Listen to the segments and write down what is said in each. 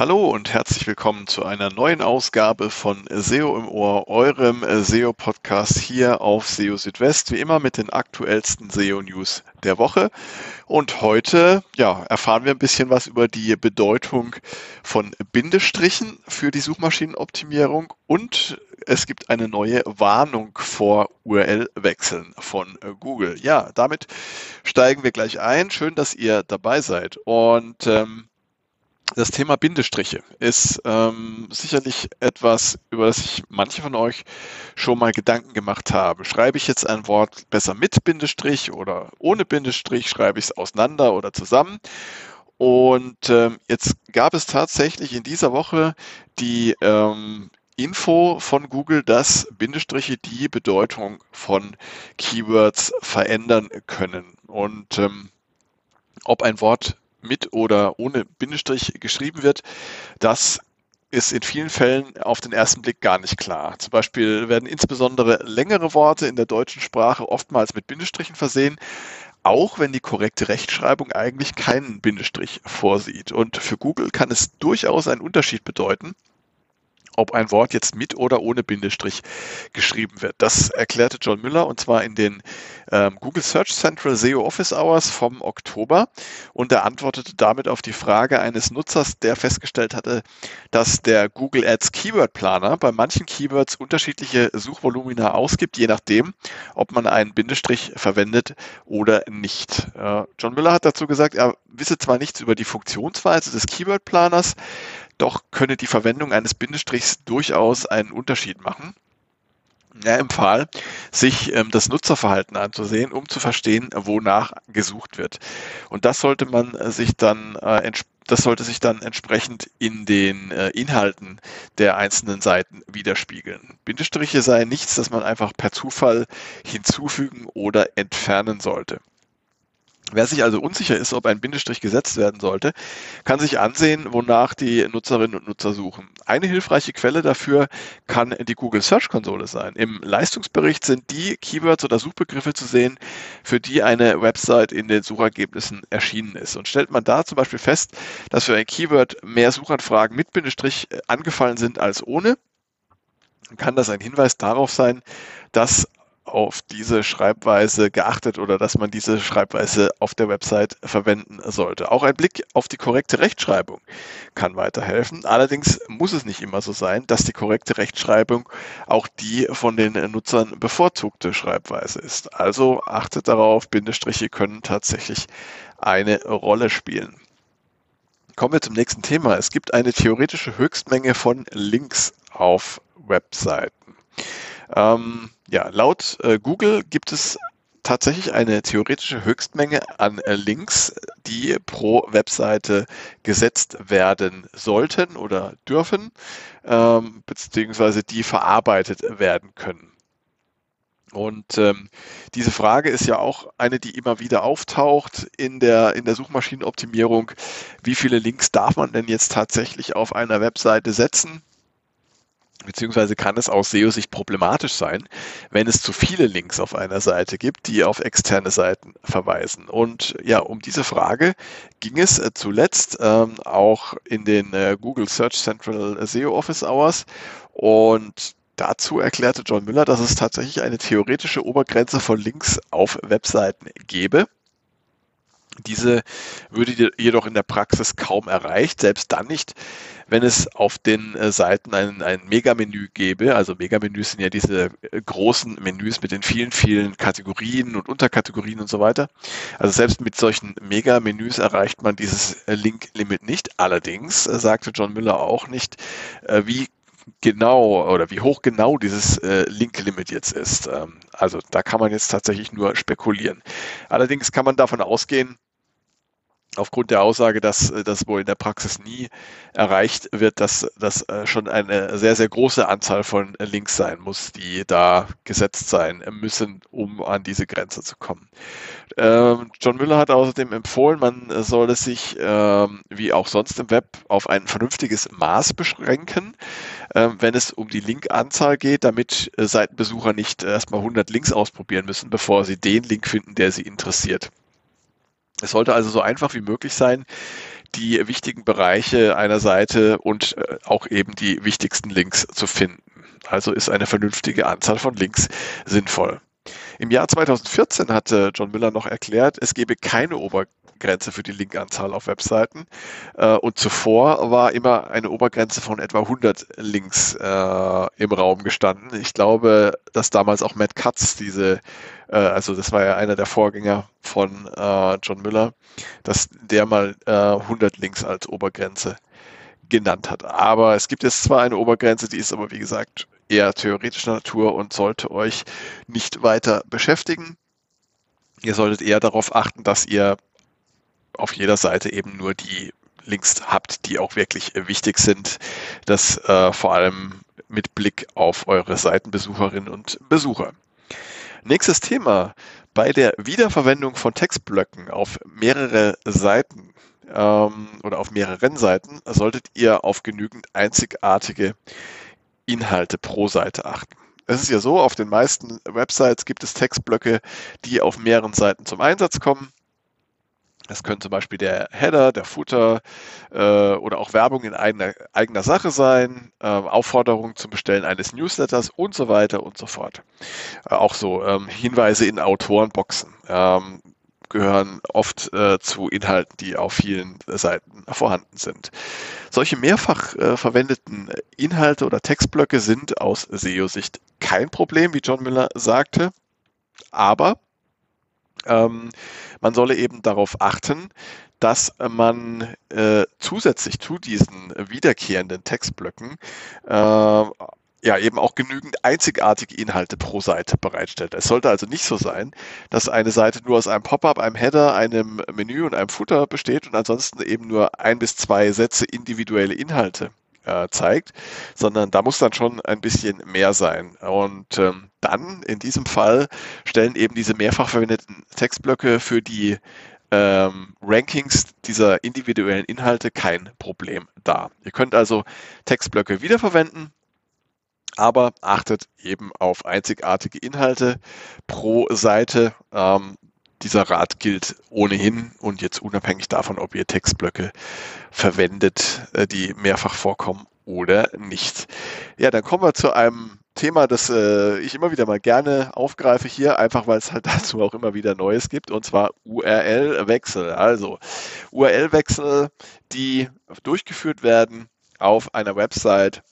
Hallo und herzlich willkommen zu einer neuen Ausgabe von SEO im Ohr, eurem SEO-Podcast hier auf SEO Südwest, wie immer mit den aktuellsten SEO-News der Woche. Und heute ja, erfahren wir ein bisschen was über die Bedeutung von Bindestrichen für die Suchmaschinenoptimierung und es gibt eine neue Warnung vor URL-Wechseln von Google. Ja, damit steigen wir gleich ein. Schön, dass ihr dabei seid. Und ähm, das Thema Bindestriche ist ähm, sicherlich etwas, über das sich manche von euch schon mal Gedanken gemacht haben. Schreibe ich jetzt ein Wort besser mit Bindestrich oder ohne Bindestrich? Schreibe ich es auseinander oder zusammen? Und ähm, jetzt gab es tatsächlich in dieser Woche die ähm, Info von Google, dass Bindestriche die Bedeutung von Keywords verändern können. Und ähm, ob ein Wort mit oder ohne Bindestrich geschrieben wird, das ist in vielen Fällen auf den ersten Blick gar nicht klar. Zum Beispiel werden insbesondere längere Worte in der deutschen Sprache oftmals mit Bindestrichen versehen, auch wenn die korrekte Rechtschreibung eigentlich keinen Bindestrich vorsieht. Und für Google kann es durchaus einen Unterschied bedeuten, ob ein Wort jetzt mit oder ohne Bindestrich geschrieben wird. Das erklärte John Müller und zwar in den ähm, Google Search Central SEO Office Hours vom Oktober und er antwortete damit auf die Frage eines Nutzers, der festgestellt hatte, dass der Google Ads Keyword Planer bei manchen Keywords unterschiedliche Suchvolumina ausgibt, je nachdem, ob man einen Bindestrich verwendet oder nicht. Äh, John Müller hat dazu gesagt, er wisse zwar nichts über die Funktionsweise des Keyword Planers, doch könne die Verwendung eines Bindestrichs durchaus einen Unterschied machen. Er empfahl, sich ähm, das Nutzerverhalten anzusehen, um zu verstehen, wonach gesucht wird. Und das sollte man sich dann äh, das sollte sich dann entsprechend in den äh, Inhalten der einzelnen Seiten widerspiegeln. Bindestriche seien nichts, das man einfach per Zufall hinzufügen oder entfernen sollte. Wer sich also unsicher ist, ob ein Bindestrich gesetzt werden sollte, kann sich ansehen, wonach die Nutzerinnen und Nutzer suchen. Eine hilfreiche Quelle dafür kann die Google Search Konsole sein. Im Leistungsbericht sind die Keywords oder Suchbegriffe zu sehen, für die eine Website in den Suchergebnissen erschienen ist. Und stellt man da zum Beispiel fest, dass für ein Keyword mehr Suchanfragen mit Bindestrich angefallen sind als ohne, kann das ein Hinweis darauf sein, dass auf diese Schreibweise geachtet oder dass man diese Schreibweise auf der Website verwenden sollte. Auch ein Blick auf die korrekte Rechtschreibung kann weiterhelfen. Allerdings muss es nicht immer so sein, dass die korrekte Rechtschreibung auch die von den Nutzern bevorzugte Schreibweise ist. Also achtet darauf, Bindestriche können tatsächlich eine Rolle spielen. Kommen wir zum nächsten Thema. Es gibt eine theoretische Höchstmenge von Links auf Webseiten. Ähm, ja, laut äh, Google gibt es tatsächlich eine theoretische Höchstmenge an äh, Links, die pro Webseite gesetzt werden sollten oder dürfen, ähm, beziehungsweise die verarbeitet werden können. Und ähm, diese Frage ist ja auch eine, die immer wieder auftaucht in der, in der Suchmaschinenoptimierung. Wie viele Links darf man denn jetzt tatsächlich auf einer Webseite setzen? Beziehungsweise kann es aus SEO-Sicht problematisch sein, wenn es zu viele Links auf einer Seite gibt, die auf externe Seiten verweisen. Und ja, um diese Frage ging es äh, zuletzt ähm, auch in den äh, Google Search Central SEO Office Hours. Und dazu erklärte John Müller, dass es tatsächlich eine theoretische Obergrenze von Links auf Webseiten gäbe. Diese würde jedoch in der Praxis kaum erreicht, selbst dann nicht, wenn es auf den äh, Seiten ein, ein Megamenü gäbe. Also Megamenüs sind ja diese äh, großen Menüs mit den vielen, vielen Kategorien und Unterkategorien und so weiter. Also selbst mit solchen Megamenüs erreicht man dieses äh, Link-Limit nicht. Allerdings sagte John Müller auch nicht, wie genau oder wie hoch genau dieses äh, Link-Limit jetzt ist. Ähm, also da kann man jetzt tatsächlich nur spekulieren. Allerdings kann man davon ausgehen, aufgrund der Aussage, dass äh, das wohl in der Praxis nie erreicht wird, dass das äh, schon eine sehr, sehr große Anzahl von Links sein muss, die da gesetzt sein müssen, um an diese Grenze zu kommen. Ähm, John Müller hat außerdem empfohlen, man solle sich, ähm, wie auch sonst im Web, auf ein vernünftiges Maß beschränken, ähm, wenn es um die Linkanzahl geht, damit äh, Seitenbesucher nicht erstmal 100 Links ausprobieren müssen, bevor sie den Link finden, der sie interessiert. Es sollte also so einfach wie möglich sein, die wichtigen Bereiche einer Seite und äh, auch eben die wichtigsten Links zu finden. Also ist eine vernünftige Anzahl von Links sinnvoll. Im Jahr 2014 hatte John Miller noch erklärt, es gebe keine Obergrenze für die Linkanzahl auf Webseiten. Äh, und zuvor war immer eine Obergrenze von etwa 100 Links äh, im Raum gestanden. Ich glaube, dass damals auch Matt Katz diese, also das war ja einer der Vorgänger von äh, John Miller, dass der mal 100 äh, Links als Obergrenze genannt hat. Aber es gibt jetzt zwar eine Obergrenze, die ist aber wie gesagt eher theoretischer Natur und sollte euch nicht weiter beschäftigen. Ihr solltet eher darauf achten, dass ihr auf jeder Seite eben nur die Links habt, die auch wirklich wichtig sind. Das äh, vor allem mit Blick auf eure Seitenbesucherinnen und Besucher. Nächstes Thema. Bei der Wiederverwendung von Textblöcken auf mehrere Seiten ähm, oder auf mehreren Seiten solltet ihr auf genügend einzigartige Inhalte pro Seite achten. Es ist ja so, auf den meisten Websites gibt es Textblöcke, die auf mehreren Seiten zum Einsatz kommen. Es können zum Beispiel der Header, der Footer äh, oder auch Werbung in eigener, eigener Sache sein, äh, Aufforderungen zum Bestellen eines Newsletters und so weiter und so fort. Äh, auch so ähm, Hinweise in Autorenboxen. Ähm, gehören oft äh, zu Inhalten, die auf vielen Seiten vorhanden sind. Solche mehrfach äh, verwendeten Inhalte oder Textblöcke sind aus SEO-Sicht kein Problem, wie John Miller sagte, aber ähm, man solle eben darauf achten, dass man äh, zusätzlich zu diesen wiederkehrenden Textblöcken äh, ja eben auch genügend einzigartige Inhalte pro Seite bereitstellt. Es sollte also nicht so sein, dass eine Seite nur aus einem Pop-up, einem Header, einem Menü und einem Footer besteht und ansonsten eben nur ein bis zwei Sätze individuelle Inhalte äh, zeigt, sondern da muss dann schon ein bisschen mehr sein. Und ähm, dann in diesem Fall stellen eben diese mehrfach verwendeten Textblöcke für die ähm, Rankings dieser individuellen Inhalte kein Problem dar. Ihr könnt also Textblöcke wiederverwenden aber achtet eben auf einzigartige Inhalte pro Seite. Ähm, dieser Rat gilt ohnehin und jetzt unabhängig davon, ob ihr Textblöcke verwendet, äh, die mehrfach vorkommen oder nicht. Ja, dann kommen wir zu einem Thema, das äh, ich immer wieder mal gerne aufgreife hier, einfach weil es halt dazu auch immer wieder Neues gibt, und zwar URL-Wechsel. Also URL-Wechsel, die durchgeführt werden auf einer Website,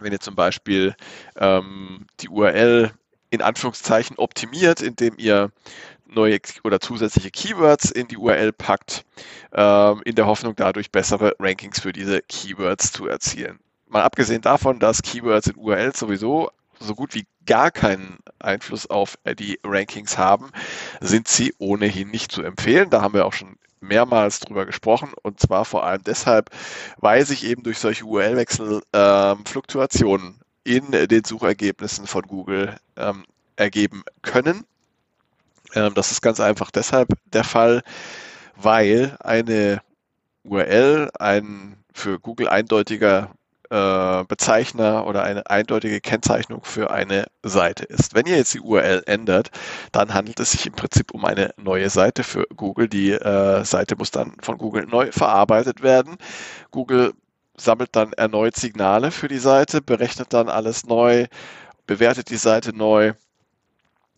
wenn ihr zum Beispiel ähm, die URL in Anführungszeichen optimiert, indem ihr neue oder zusätzliche Keywords in die URL packt, ähm, in der Hoffnung dadurch bessere Rankings für diese Keywords zu erzielen. Mal abgesehen davon, dass Keywords in URLs sowieso so gut wie gar keinen Einfluss auf die Rankings haben, sind sie ohnehin nicht zu empfehlen. Da haben wir auch schon mehrmals drüber gesprochen und zwar vor allem deshalb, weil sich eben durch solche URL-Wechsel ähm, Fluktuationen in den Suchergebnissen von Google ähm, ergeben können. Ähm, das ist ganz einfach deshalb der Fall, weil eine URL ein für Google eindeutiger äh, Bezeichner oder eine eindeutige Kennzeichnung für eine Seite ist. Wenn ihr jetzt die URL ändert, dann handelt es sich im Prinzip um eine neue Seite für Google. Die äh, Seite muss dann von Google neu verarbeitet werden. Google sammelt dann erneut Signale für die Seite, berechnet dann alles neu, bewertet die Seite neu.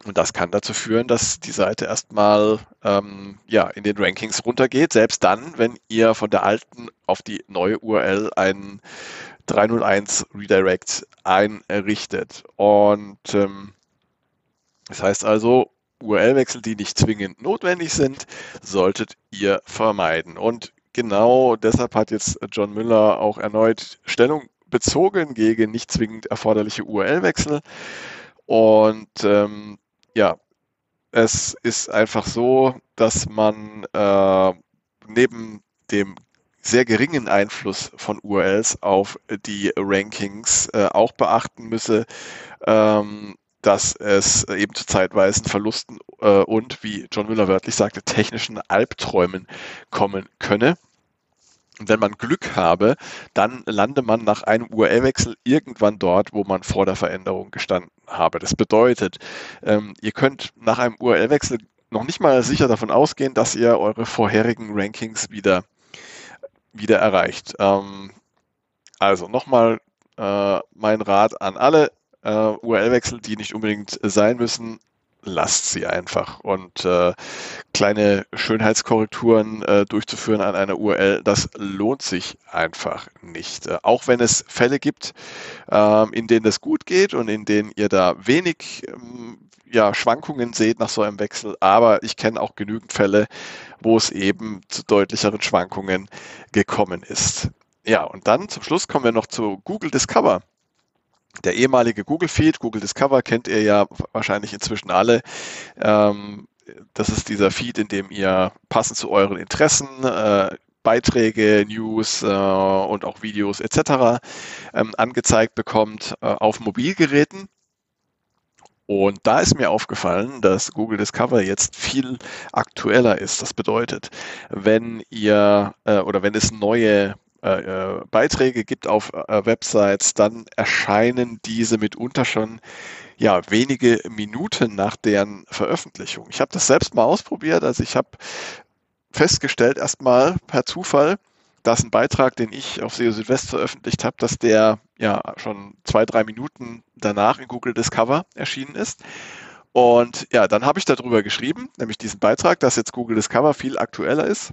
Und das kann dazu führen, dass die Seite erstmal ähm, ja, in den Rankings runtergeht, selbst dann, wenn ihr von der alten auf die neue URL einen 301 Redirect einrichtet. Und ähm, das heißt also, URL-Wechsel, die nicht zwingend notwendig sind, solltet ihr vermeiden. Und genau deshalb hat jetzt John Müller auch erneut Stellung bezogen gegen nicht zwingend erforderliche URL-Wechsel. Und ähm, ja, es ist einfach so, dass man äh, neben dem sehr geringen Einfluss von URLs auf die Rankings äh, auch beachten müsse, ähm, dass es eben zu zeitweisen Verlusten äh, und, wie John Müller wörtlich sagte, technischen Albträumen kommen könne. Und wenn man Glück habe, dann lande man nach einem URL-Wechsel irgendwann dort, wo man vor der Veränderung gestanden habe. Das bedeutet, ähm, ihr könnt nach einem URL-Wechsel noch nicht mal sicher davon ausgehen, dass ihr eure vorherigen Rankings wieder wieder erreicht. Ähm, also nochmal äh, mein Rat an alle äh, URL-Wechsel, die nicht unbedingt sein müssen, lasst sie einfach. Und äh, kleine Schönheitskorrekturen äh, durchzuführen an einer URL, das lohnt sich einfach nicht. Äh, auch wenn es Fälle gibt, äh, in denen das gut geht und in denen ihr da wenig ähm, ja, Schwankungen seht nach so einem Wechsel, aber ich kenne auch genügend Fälle, wo es eben zu deutlicheren Schwankungen gekommen ist. Ja, und dann zum Schluss kommen wir noch zu Google Discover. Der ehemalige Google Feed, Google Discover kennt ihr ja wahrscheinlich inzwischen alle. Ähm, das ist dieser Feed, in dem ihr passend zu euren Interessen äh, Beiträge, News äh, und auch Videos etc. Ähm, angezeigt bekommt äh, auf Mobilgeräten. Und da ist mir aufgefallen, dass Google Discover jetzt viel aktueller ist. Das bedeutet, wenn ihr äh, oder wenn es neue äh, äh, Beiträge gibt auf äh, Websites, dann erscheinen diese mitunter schon ja wenige Minuten nach deren Veröffentlichung. Ich habe das selbst mal ausprobiert, also ich habe festgestellt erstmal per Zufall, dass ein Beitrag, den ich auf SEO Südwest veröffentlicht habe, dass der ja schon zwei, drei Minuten danach in Google Discover erschienen ist. Und ja, dann habe ich darüber geschrieben, nämlich diesen Beitrag, dass jetzt Google Discover viel aktueller ist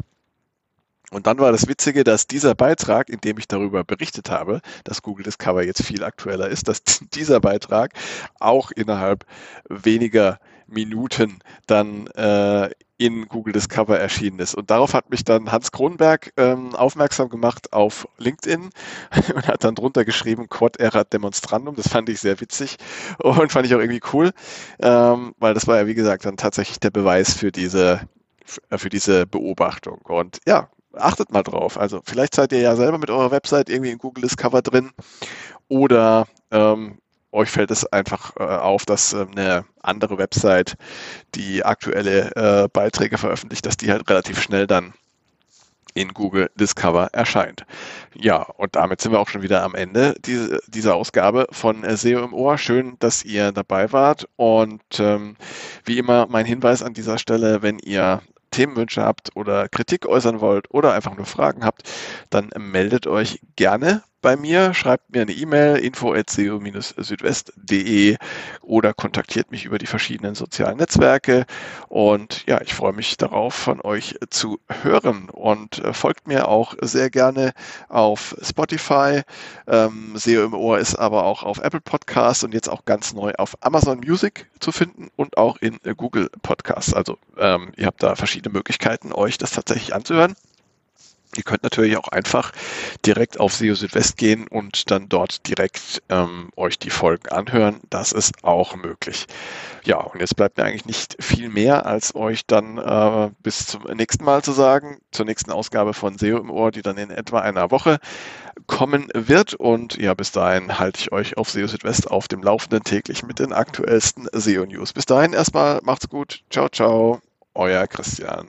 und dann war das Witzige, dass dieser Beitrag, in dem ich darüber berichtet habe, dass Google Discover jetzt viel aktueller ist, dass dieser Beitrag auch innerhalb weniger Minuten dann äh, in Google Discover erschienen ist. Und darauf hat mich dann Hans Kronberg ähm, aufmerksam gemacht auf LinkedIn und hat dann drunter geschrieben, Quad erat demonstrandum. Das fand ich sehr witzig und fand ich auch irgendwie cool, ähm, weil das war ja, wie gesagt, dann tatsächlich der Beweis für diese für diese Beobachtung. Und ja, achtet mal drauf. Also vielleicht seid ihr ja selber mit eurer Website irgendwie in Google Discover drin oder ähm, euch fällt es einfach äh, auf, dass äh, eine andere Website, die aktuelle äh, Beiträge veröffentlicht, dass die halt relativ schnell dann in Google Discover erscheint. Ja, und damit sind wir auch schon wieder am Ende diese, dieser Ausgabe von SEO im Ohr. Schön, dass ihr dabei wart. Und ähm, wie immer mein Hinweis an dieser Stelle, wenn ihr Themenwünsche habt oder Kritik äußern wollt oder einfach nur Fragen habt, dann meldet euch gerne bei mir, schreibt mir eine E-Mail info@seo-südwest.de oder kontaktiert mich über die verschiedenen sozialen Netzwerke und ja, ich freue mich darauf von euch zu hören und äh, folgt mir auch sehr gerne auf Spotify. Ähm, SEO im Ohr ist aber auch auf Apple Podcasts und jetzt auch ganz neu auf Amazon Music zu finden und auch in äh, Google Podcasts. Also ähm, ihr habt da verschiedene Möglichkeiten, euch das tatsächlich anzuhören. Ihr könnt natürlich auch einfach direkt auf SEO Südwest gehen und dann dort direkt ähm, euch die Folgen anhören. Das ist auch möglich. Ja, und jetzt bleibt mir eigentlich nicht viel mehr, als euch dann äh, bis zum nächsten Mal zu sagen, zur nächsten Ausgabe von SEO im Ohr, die dann in etwa einer Woche kommen wird. Und ja, bis dahin halte ich euch auf SEO Südwest auf dem Laufenden täglich mit den aktuellsten SEO News. Bis dahin erstmal macht's gut. Ciao, ciao. Euer Christian.